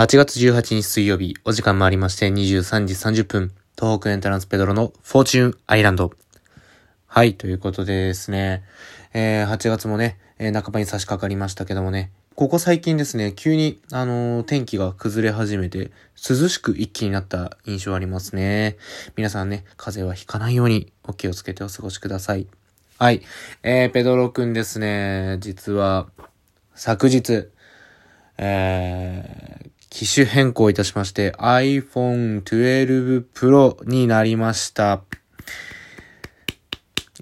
8月18日水曜日、お時間もありまして23時30分、東北エントランスペドロのフォーチュンアイランド。はい、ということでですね、えー、8月もね、えー、半ばに差し掛かりましたけどもね、ここ最近ですね、急に、あのー、天気が崩れ始めて、涼しく一気になった印象ありますね。皆さんね、風邪はひかないようにお気をつけてお過ごしください。はい。えー、ペドロくんですね、実は、昨日、えー、機種変更いたしまして iPhone 12 Pro になりました。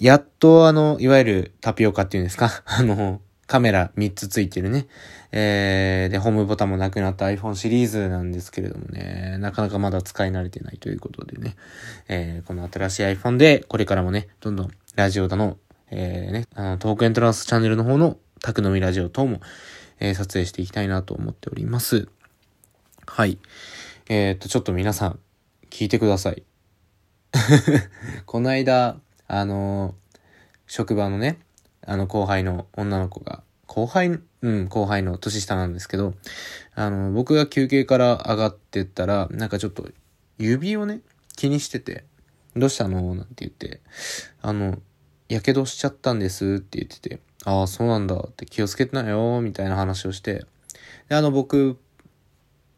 やっとあの、いわゆるタピオカっていうんですか？あの、カメラ3つついてるね。えー、で、ホームボタンもなくなった iPhone シリーズなんですけれどもね、なかなかまだ使い慣れてないということでね、えー、この新しい iPhone で、これからもね、どんどんラジオだの、えー、ね、あの、トークエントランスチャンネルの方の宅飲みラジオ等も、えー、撮影していきたいなと思っております。はい。えー、っと、ちょっと皆さん、聞いてください。この間、あのー、職場のね、あの後輩の女の子が、後輩、うん、後輩の年下なんですけど、あの、僕が休憩から上がってったら、なんかちょっと指をね、気にしてて、どうしたの？なんて言って、あの、やけどしちゃったんですって言ってて、ああ、そうなんだって気をつけてなよ、みたいな話をして、で、あの、僕、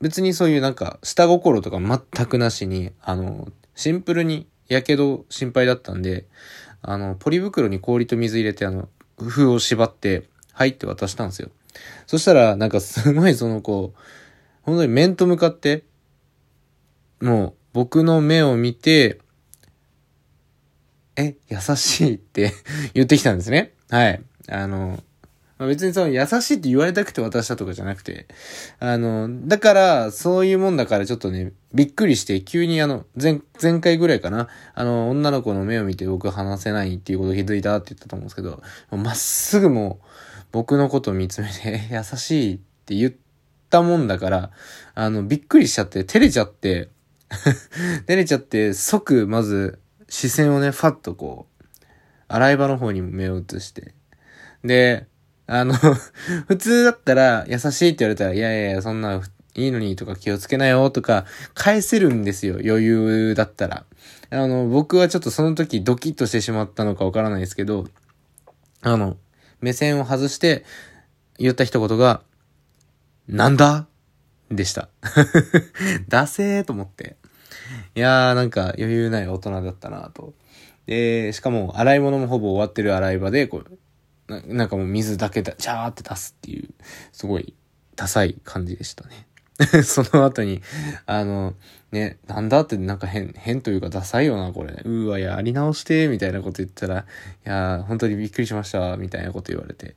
別にそういうなんか、下心とか全くなしに、あの、シンプルに、やけど心配だったんで、あの、ポリ袋に氷と水入れて、あの、封を縛って、はいって渡したんですよ。そしたら、なんかすごいその子、本当に面と向かって、もう僕の目を見て、え、優しいって 言ってきたんですね。はい。あの、まあ、別にその優しいって言われたくて渡したとかじゃなくて、あの、だから、そういうもんだからちょっとね、びっくりして、急にあの、前、前回ぐらいかな、あの、女の子の目を見て僕話せないっていうことを気づいたって言ったと思うんですけど、まっすぐもう、僕のことを見つめて、優しいって言ったもんだから、あの、びっくりしちゃって、照れちゃって、照れちゃって、即、まず、視線をね、ファッとこう、洗い場の方に目を移して、で、あの 普通だったら、優しいって言われたら、いやいやいや、そんな、いいのにとか気をつけなよとか、返せるんですよ、余裕だったら。あの、僕はちょっとその時ドキッとしてしまったのかわからないですけど、あの、目線を外して言った一言が、なんだ？でした。ダセーと思って。いやーなんか余裕ない大人だったなと。で、しかも洗い物もほぼ終わってる洗い場で、こう、ななんかもう水だけだ、ジャーって出すっていう、すごいダサい感じでしたね。その後に、あの、ね、なんだってなんか変、変というかダサいよな、これ。うーわ、やり直して、みたいなこと言ったら、いや本当にびっくりしました、みたいなこと言われて。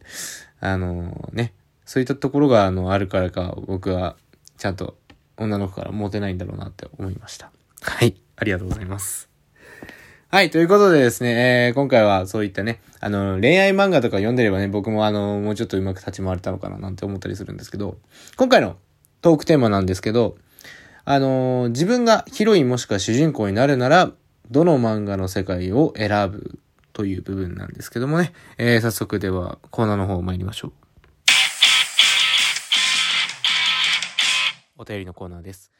あのね、そういったところが、あの、あるからか、僕は、ちゃんと女の子からモテないんだろうなって思いました。はい、ありがとうございます。はい、ということでですね、えー、今回はそういったね、あの、恋愛漫画とか読んでればね、僕もあの、もうちょっとうまく立ち回れたのかななんて思ったりするんですけど、今回のトークテーマなんですけど、あのー、自分がヒロインもしくは主人公になるなら、どの漫画の世界を選ぶという部分なんですけどもね、えー、早速ではコーナーの方参りましょう。お便りのコーナーです。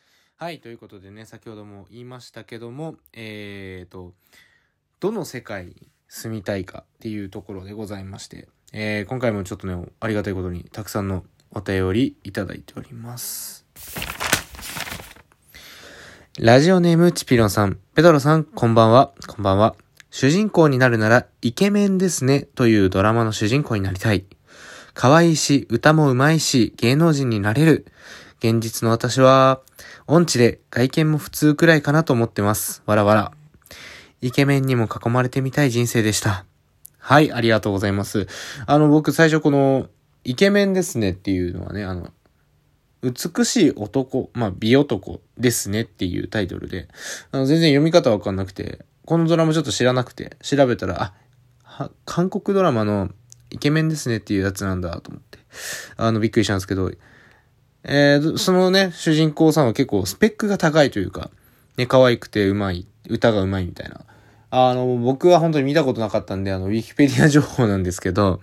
はい、ということでね、先ほども言いましたけども、えーと、どの世界に住みたいかっていうところでございまして、えー、今回もちょっとね、ありがたいことにたくさんのお便りいただいております。ラジオネームチピロンさん、ペドロさん、こんばんは、こんばんは。主人公になるならイケメンですねというドラマの主人公になりたい。可愛いし、歌も上手いし、芸能人になれる。現実の私は、音痴で外見も普通くらいかなと思ってます。わらわら。イケメンにも囲まれてみたい人生でした。はい、ありがとうございます。あの、僕最初このイケメンですねっていうのはね、あの、美しい男、まあ、美男ですねっていうタイトルで、あの全然読み方わかんなくて、このドラマちょっと知らなくて、調べたら、あ、韓国ドラマのイケメンですねっていうやつなんだと思って、あの、びっくりしたんですけど、えー、そのね、主人公さんは結構スペックが高いというか、ね、可愛くてうまい、歌がうまいみたいな。あの、僕は本当に見たことなかったんで、あの、ウィキペディア情報なんですけど、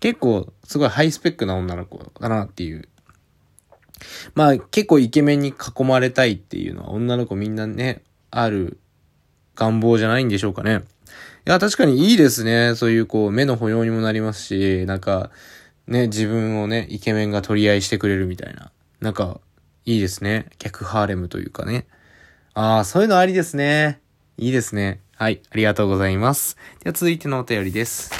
結構、すごいハイスペックな女の子だなっていう。まあ結構イケメンに囲まれたいっていうのは女の子みんなね、ある願望じゃないんでしょうかね。いや、確かにいいですね。そういうこう、目の保養にもなりますし、なんか、ね、自分をね、イケメンが取り合いしてくれるみたいな。なんか、いいですね。逆ハーレムというかね。ああ、そういうのありですね。いいですね。はい、ありがとうございます。では続いてのお便りです。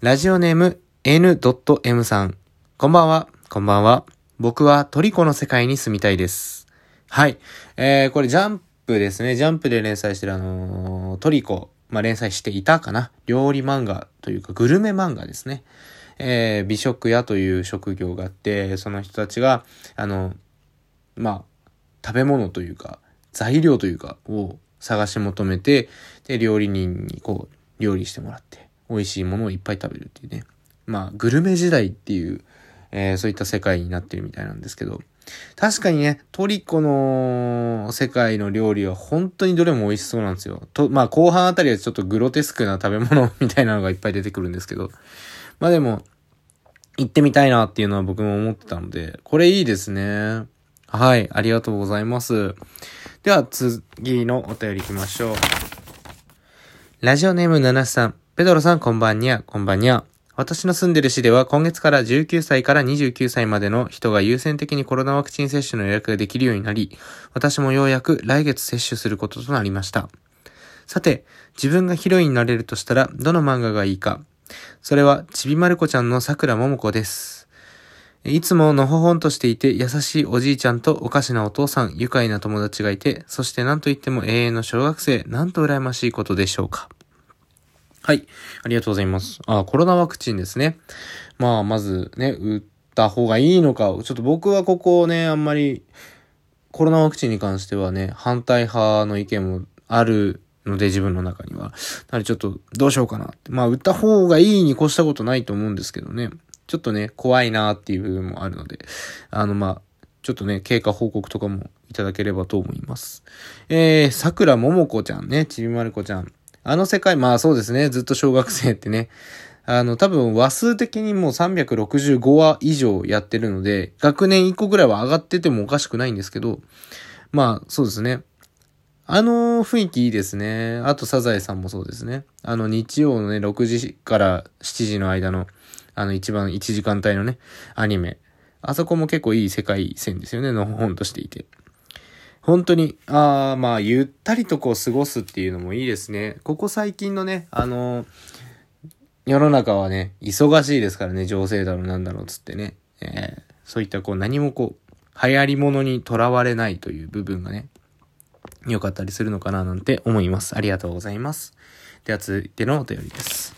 ラジオネーム n.m さん。こんばんは。こんばんは。僕はトリコの世界に住みたいです。はい。えー、これジャンププですね。ジャンプで連載してるあのー、トリコ。まあ、連載していたかな。料理漫画というか、グルメ漫画ですね。えー、美食屋という職業があって、その人たちが、あの、まあ、食べ物というか、材料というか、を探し求めて、で、料理人にこう、料理してもらって、美味しいものをいっぱい食べるっていうね。まあ、グルメ時代っていう、えー、そういった世界になってるみたいなんですけど、確かにね、トリコの世界の料理は本当にどれも美味しそうなんですよ。と、まあ後半あたりはちょっとグロテスクな食べ物みたいなのがいっぱい出てくるんですけど、まあでも、行ってみたいなっていうのは僕も思ってたので、これいいですね。はい、ありがとうございます。では次のお便り行きましょう。ラジオネーム7さん。ペドロさんこんばんにゃ、こんばんにゃ。私の住んでる市では今月から19歳から29歳までの人が優先的にコロナワクチン接種の予約ができるようになり、私もようやく来月接種することとなりました。さて、自分がヒロインになれるとしたらどの漫画がいいか。それはちびまる子ちゃんの桜ももこです。いつものほほんとしていて優しいおじいちゃんとおかしなお父さん、愉快な友達がいて、そして何と言っても永遠の小学生、なんと羨ましいことでしょうか。はい。ありがとうございます。あ、コロナワクチンですね。まあ、まずね、打った方がいいのか、ちょっと僕はここね、あんまり、コロナワクチンに関してはね、反対派の意見もあるので、自分の中には。なのでちょっと、どうしようかなって。まあ、打った方がいいに越したことないと思うんですけどね。ちょっとね、怖いなっていう部分もあるので、あの、まあ、ちょっとね、経過報告とかもいただければと思います。えー、桜ももこちゃんね、ちびまる子ちゃん。あの世界、まあそうですね、ずっと小学生ってね、あの、多分話数的にもう365話以上やってるので、学年1個ぐらいは上がっててもおかしくないんですけど、まあそうですね。あの雰囲気いいですね。あとサザエさんもそうですね。あの日曜のね、6時から7時の間のあの一番1時間帯のね、アニメ。あそこも結構いい世界線ですよね、の本としていて。本当に、ああ、まあ、ゆったりとこう過ごすっていうのもいいですね。ここ最近のね、あのー、世の中はね、忙しいですからね、情勢だろうなんだろうつってね。えー、そういったこう何もこう、流行り物にとらわれないという部分がね、良かったりするのかななんて思います。ありがとうございます。では続いてのお便りです。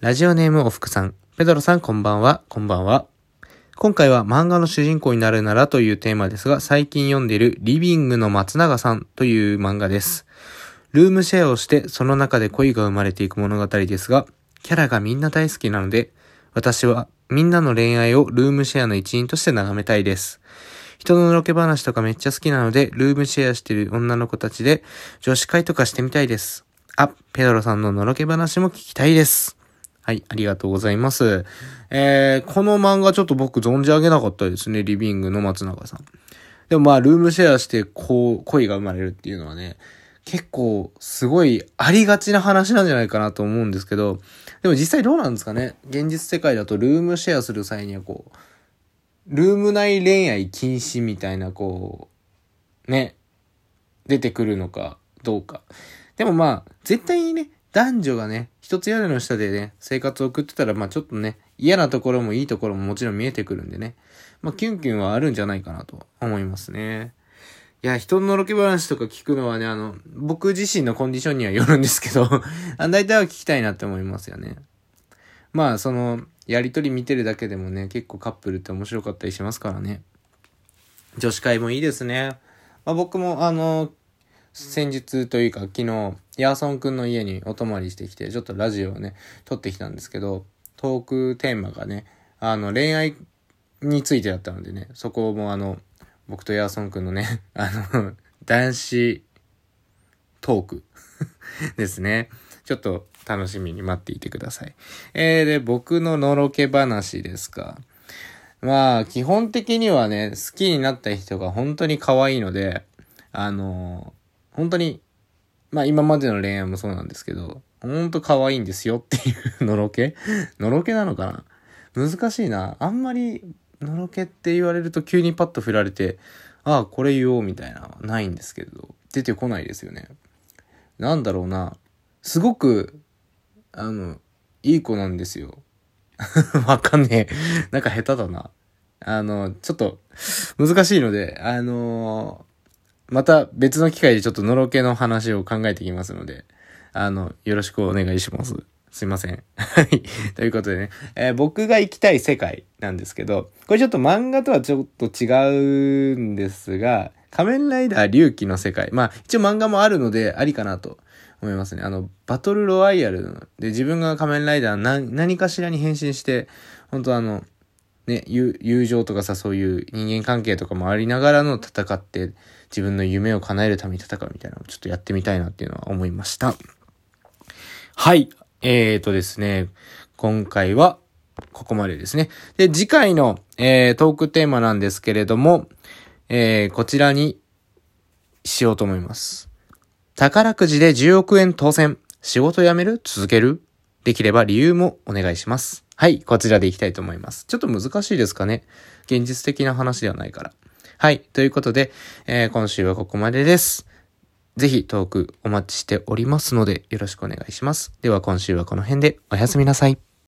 ラジオネームおふくさん。ペドロさんこんばんは。こんばんは。今回は漫画の主人公になるならというテーマですが、最近読んでいるリビングの松永さんという漫画です。ルームシェアをして、その中で恋が生まれていく物語ですが、キャラがみんな大好きなので、私はみんなの恋愛をルームシェアの一員として眺めたいです。人ののろけ話とかめっちゃ好きなので、ルームシェアしてる女の子たちで女子会とかしてみたいです。あ、ペドロさんののろけ話も聞きたいです。はい、ありがとうございます。えー、この漫画ちょっと僕存じ上げなかったですね、リビングの松永さん。でもまあ、ルームシェアしてこう、恋が生まれるっていうのはね、結構すごいありがちな話なんじゃないかなと思うんですけど、でも実際どうなんですかね？現実世界だとルームシェアする際にはこう、ルーム内恋愛禁止みたいなこう、ね、出てくるのかどうか。でもまあ、絶対にね、男女がね、一つ屋根の下でね、生活を送ってたら、まあちょっとね、嫌なところもいいところももちろん見えてくるんでね。まあキュンキュンはあるんじゃないかなと思いますね。いや、人ののろけ話とか聞くのはね、あの、僕自身のコンディションにはよるんですけどあ、大体は聞きたいなって思いますよね。まあ、その、やりとり見てるだけでもね、結構カップルって面白かったりしますからね。女子会もいいですね。まあ僕も、あの、先日というか昨日、ヤーソンくんの家にお泊まりしてきて、ちょっとラジオをね、撮ってきたんですけど、トークテーマがね、あの、恋愛についてだったのでね、そこもあの、僕とヤーソンくんのね、あの、男子トーク ですね。ちょっと楽しみに待っていてください。えー、で、僕ののろけ話ですか。まあ、基本的にはね、好きになった人が本当に可愛いので、あのー、本当に、まあ今までの恋愛もそうなんですけど、ほんと可愛いんですよっていうのろけ のろけなのかな？難しいな。あんまり、のろけって言われると急にパッと振られて、ああ、これ言おうみたいな、ないんですけど、出てこないですよね。なんだろうな。すごく、あの、いい子なんですよ。わかんねえ。なんか下手だな。あの、ちょっと、難しいので、あのー、また別の機会でちょっとのろけの話を考えていきますので、あの、よろしくお願いします。すいません。はい。ということでね、えー、僕が行きたい世界なんですけど、これちょっと漫画とはちょっと違うんですが、仮面ライダー龍騎の世界。まあ、一応漫画もあるので、ありかなと思いますね。あの、バトルロワイヤルで自分が仮面ライダー何何かしらに変身して、本当あの、ね、友情とかさ、そういう人間関係とかもありながらの戦って、自分の夢を叶えるために戦うみたいなのをちょっとやってみたいなっていうのは思いました。はい。えーとですね、今回はここまでですね。で、次回の、えー、トークテーマなんですけれども、えー、こちらにしようと思います。宝くじで10億円当選。仕事辞める？続ける？できれば理由もお願いします。はい、こちらでいきたいと思います。ちょっと難しいですかね現実的な話ではないから。はい、ということで、えー、今週はここまでです。ぜひトークお待ちしておりますのでよろしくお願いします。では今週はこの辺でおやすみなさい。